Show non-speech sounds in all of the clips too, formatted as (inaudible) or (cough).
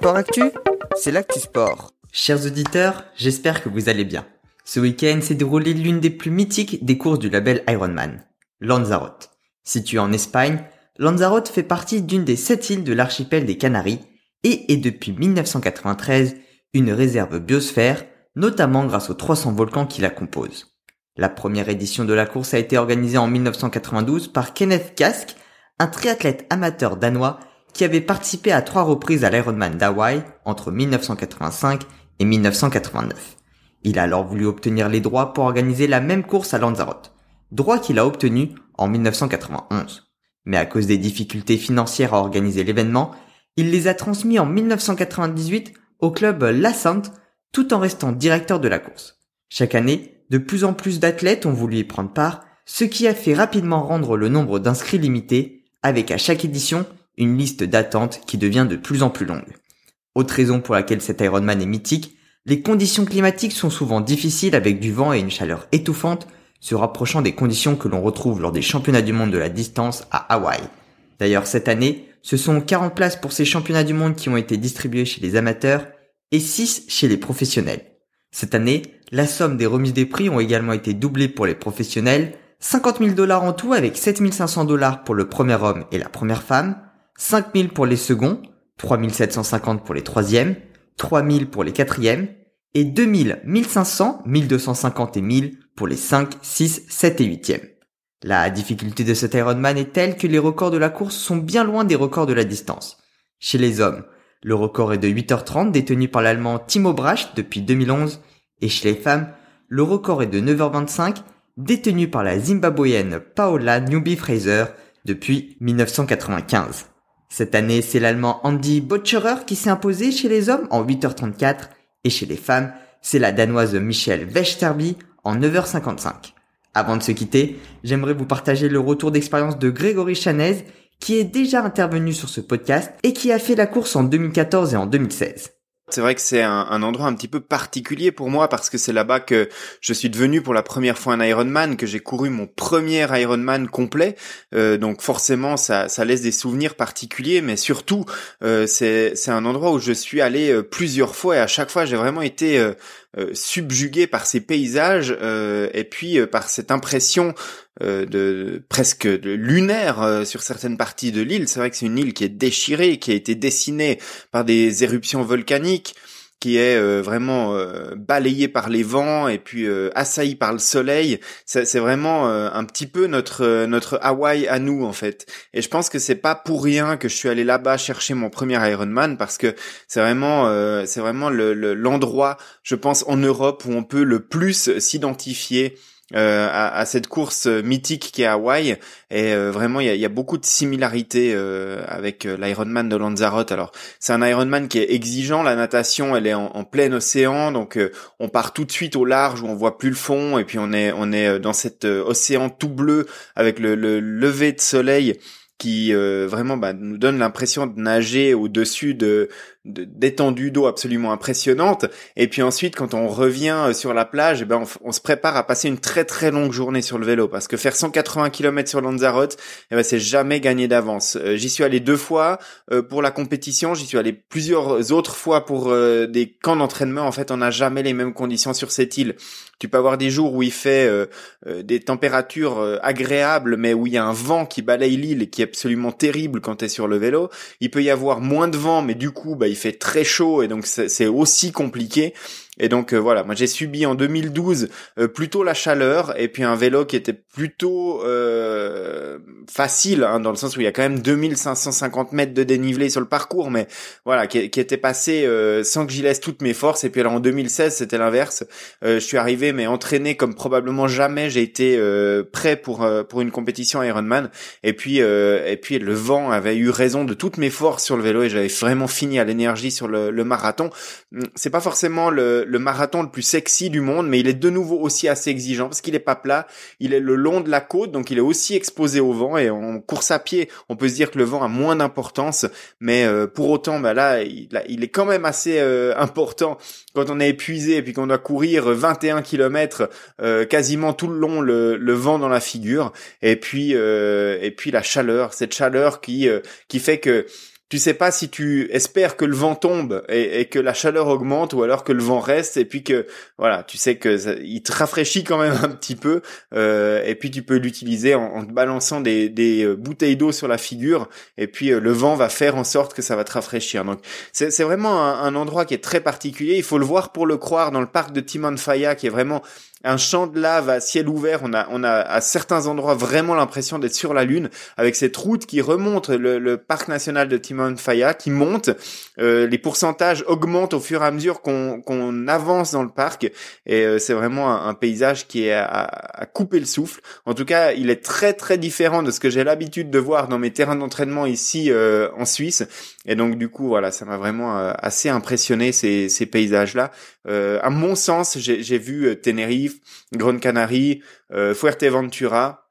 Sport Actu, c'est l'actu sport. Chers auditeurs, j'espère que vous allez bien. Ce week-end s'est déroulé l'une des plus mythiques des courses du label Ironman, Lanzarote. Située en Espagne, Lanzarote fait partie d'une des sept îles de l'archipel des Canaries et est depuis 1993 une réserve biosphère, notamment grâce aux 300 volcans qui la composent. La première édition de la course a été organisée en 1992 par Kenneth Kask, un triathlète amateur danois qui avait participé à trois reprises à l'Ironman d'Hawaï entre 1985 et 1989. Il a alors voulu obtenir les droits pour organiser la même course à Lanzarote, droit qu'il a obtenu en 1991. Mais à cause des difficultés financières à organiser l'événement, il les a transmis en 1998 au club La Sainte tout en restant directeur de la course. Chaque année, de plus en plus d'athlètes ont voulu y prendre part, ce qui a fait rapidement rendre le nombre d'inscrits limité, avec à chaque édition une liste d'attente qui devient de plus en plus longue. Autre raison pour laquelle cet Ironman est mythique, les conditions climatiques sont souvent difficiles avec du vent et une chaleur étouffante, se rapprochant des conditions que l'on retrouve lors des championnats du monde de la distance à Hawaï. D'ailleurs, cette année, ce sont 40 places pour ces championnats du monde qui ont été distribuées chez les amateurs et 6 chez les professionnels. Cette année, la somme des remises des prix ont également été doublées pour les professionnels, 50 000 dollars en tout avec 7 500 dollars pour le premier homme et la première femme, 5000 pour les seconds, 3750 pour les troisièmes, 3000 pour les quatrièmes, et 2000, 1500, 1250 et 1000 pour les 5, 6, 7 et 8e. La difficulté de cet Ironman est telle que les records de la course sont bien loin des records de la distance. Chez les hommes, le record est de 8h30 détenu par l'allemand Timo Bracht depuis 2011 et chez les femmes, le record est de 9h25 détenu par la zimbabwéenne Paola Newby Fraser depuis 1995. Cette année, c'est l'allemand Andy Botcherer qui s'est imposé chez les hommes en 8h34 et chez les femmes, c'est la danoise Michelle Westerby en 9h55. Avant de se quitter, j'aimerais vous partager le retour d'expérience de Grégory Chanez qui est déjà intervenu sur ce podcast et qui a fait la course en 2014 et en 2016. C'est vrai que c'est un, endroit un petit peu particulier pour moi parce que c'est là-bas que je suis devenu pour la première fois un Ironman, que j'ai couru mon premier Ironman complet. Euh, donc forcément, ça, ça laisse des souvenirs particuliers, mais surtout, euh, c'est un endroit où je suis allé euh, plusieurs fois et à chaque fois, j'ai vraiment été euh, euh, subjugué par ces paysages et puis par cette impression de presque de lunaire sur certaines parties de l'île. C'est vrai que c'est une île qui est déchirée, qui a été dessinée par des éruptions volcaniques qui est euh, vraiment euh, par les vents et puis euh, par le soleil. C'est vraiment un petit peu notre notre Hawaï à nous en fait. Et je pense que c'est pas pour rien que je suis allé là-bas chercher mon premier Ironman parce que c'est vraiment c'est vraiment l'endroit, je pense, en Europe où on peut le plus s'identifier euh, à, à, cette course mythique qui est Hawaï. Et euh, vraiment il y a, y a, beaucoup de similarités euh, avec l'Ironman de Lanzarote. Alors c'est un Ironman qui est exigeant, la natation elle est en, plein océan. Donc on part tout de suite au large où on voit plus le fond. Et puis on est on est dans cet océan tout bleu avec le, le lever de soleil qui vraiment bah, nous donne l'impression de nager au-dessus de d'étendue d'eau absolument impressionnante. Et puis ensuite, quand on revient euh, sur la plage, eh ben on, se prépare à passer une très très longue journée sur le vélo parce que faire 180 km sur Lanzarote, eh ben c'est jamais gagné d'avance. Euh, j'y suis allé deux fois euh, pour la compétition, j'y suis allé plusieurs autres fois pour des camps d'entraînement. En fait, on n'a jamais les mêmes conditions sur cette île. Tu peux avoir des jours où il fait des températures agréables, mais où il y a un vent qui balaye l'île et qui est absolument terrible quand tu es sur le vélo. Il peut y avoir moins de vent, mais du coup, bah, fait très chaud et donc c'est aussi compliqué. Et donc voilà, moi j'ai subi en 2012 plutôt la chaleur et puis un vélo qui était plutôt facile hein, dans le sens où il y a quand même 2550 mètres de dénivelé sur le parcours, mais voilà, qui, qui était passé sans que j'y laisse toutes mes forces. Et puis alors en 2016 c'était l'inverse. je suis arrivé mais entraîné comme probablement jamais j'ai été prêt pour pour une compétition Ironman. Et puis et puis le vent avait eu raison de toutes mes forces sur le vélo et j'avais vraiment fini à l'énergie sur le, le marathon. Hum, c'est pas forcément le, le, marathon le plus sexy du monde, mais il est de nouveau aussi assez exigeant parce qu'il est pas plat, il est le long de la côte, donc il est aussi exposé au vent et en course à pied, on peut se dire que le vent a moins d'importance, mais euh, pour autant, bah là, il, est quand même assez euh, important. Quand on est épuisé et puis qu'on doit courir 21 km euh, quasiment tout le long, le, le, vent dans la figure, et puis et puis la chaleur, cette chaleur qui qui fait que tu sais pas si tu espères que le vent tombe et, que la chaleur augmente ou alors que le vent reste et puis que voilà tu sais que il te rafraîchit quand même (laughs) un petit peu euh, et puis tu peux l'utiliser en, balançant des, euh, bouteilles d'eau sur la figure et puis euh, le vent va faire en sorte que ça va te rafraîchir. Donc c'est vraiment un, un, endroit qui est très particulier. Il faut le voir pour le croire dans le parc de Timon Faya qui est vraiment un champ de lave à ciel ouvert. On a, on a à certains endroits vraiment l'impression d'être sur la lune, avec cette route qui remonte le, parc national de Timon Faya, qui monte. Euh, les pourcentages augmentent au fur et à mesure qu'on qu'on avance dans le parc, et euh, c'est vraiment un, paysage qui est à, à, couper le souffle. En tout cas, il est très très différent de ce que j'ai l'habitude de voir dans mes terrains d'entraînement ici euh, en Suisse. Et donc du coup, voilà, ça m'a vraiment assez impressionné ces, ces paysages-là. à mon sens, j'ai vu Tenerife Grande Canarie, euh, Fuerteventura.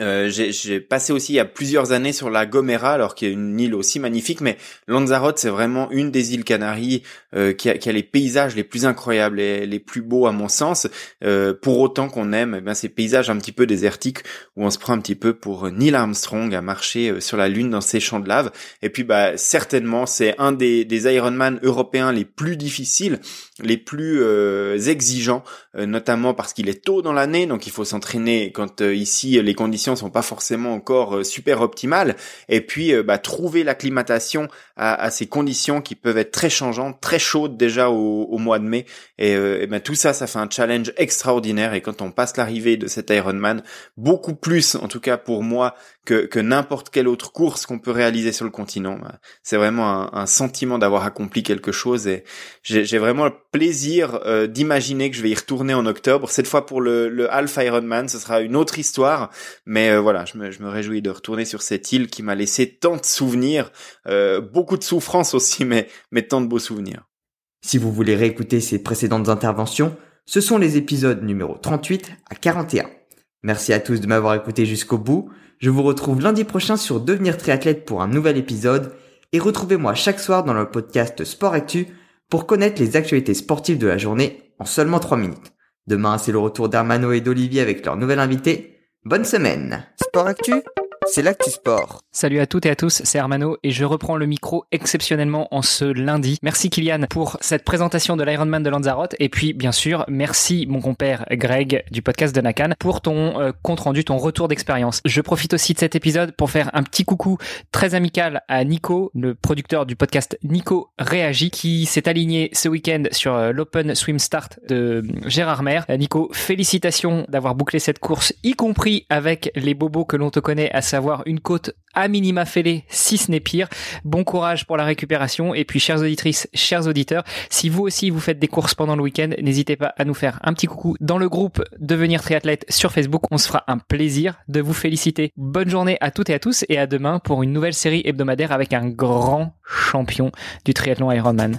Euh, j'ai passé aussi il y a plusieurs années sur la Gomera, alors qu'il y a une île aussi magnifique, mais Lanzarote c'est vraiment une des îles Canaries euh, qui, a, qui, a, les paysages les plus incroyables et les plus beaux à mon sens. Euh, pour autant qu'on aime eh ben, ces paysages un petit peu désertiques où on se prend un petit peu pour Neil Armstrong à marcher euh, sur la lune dans ces champs de lave. Et puis bah certainement c'est un des, des Ironman européens les plus difficiles, les plus euh, exigeants, notamment parce qu'il est tôt dans l'année, donc il faut s'entraîner quand ici les conditions sont pas forcément encore euh, super optimales. Et puis, euh, bah, trouver l'acclimatation à, à, ces conditions qui peuvent être très changeantes, très chaudes déjà au, au mois de mai. Et, euh, et ben tout ça, ça fait un challenge extraordinaire. Et quand on passe l'arrivée de cet Ironman, beaucoup plus, en tout cas pour moi, que, que n'importe quelle autre course qu'on peut réaliser sur le continent. Bah, c'est vraiment un, un sentiment d'avoir accompli quelque chose. Et j'ai vraiment le plaisir d'imaginer que je vais y retourner en octobre. Cette fois pour le, le Half Ironman, ce sera une autre histoire. Mais euh, voilà, je me, réjouis de retourner sur cette île qui m'a laissé tant de souvenirs, euh, beaucoup de souffrances aussi, (laughs) mais, mais tant de beaux souvenirs. Si vous voulez réécouter ces précédentes interventions, ce sont les épisodes numéro 38 à 41. Merci à tous de m'avoir écouté jusqu'au bout. Je vous retrouve lundi prochain sur Devenir triathlète pour un nouvel épisode et retrouvez-moi chaque soir dans le podcast Sport Actu pour connaître les actualités sportives de la journée en seulement 3 minutes. Demain, c'est le retour d'Armano et d'Olivier avec leur nouvel invité. Bonne semaine. Sport Actu c'est l'actu sport. Salut à toutes et à tous, c'est Hermano et je reprends le micro exceptionnellement en ce lundi. Merci Kylian pour cette présentation de l'Ironman de Lanzarote et puis bien sûr merci mon compère Greg du podcast de Nakan pour ton euh, compte rendu, ton retour d'expérience. Je profite aussi de cet épisode pour faire un petit coucou très amical à Nico, le producteur du podcast Nico Réagit qui s'est aligné ce week-end sur euh, l'Open Swim Start de euh, Gérard Mer. Nico, félicitations d'avoir bouclé cette course, y compris avec les bobos que l'on te connaît à savoir une côte à minima fêlée, si ce n'est pire. Bon courage pour la récupération. Et puis, chères auditrices, chers auditeurs, si vous aussi vous faites des courses pendant le week-end, n'hésitez pas à nous faire un petit coucou dans le groupe Devenir triathlète sur Facebook. On se fera un plaisir de vous féliciter. Bonne journée à toutes et à tous et à demain pour une nouvelle série hebdomadaire avec un grand champion du triathlon Ironman.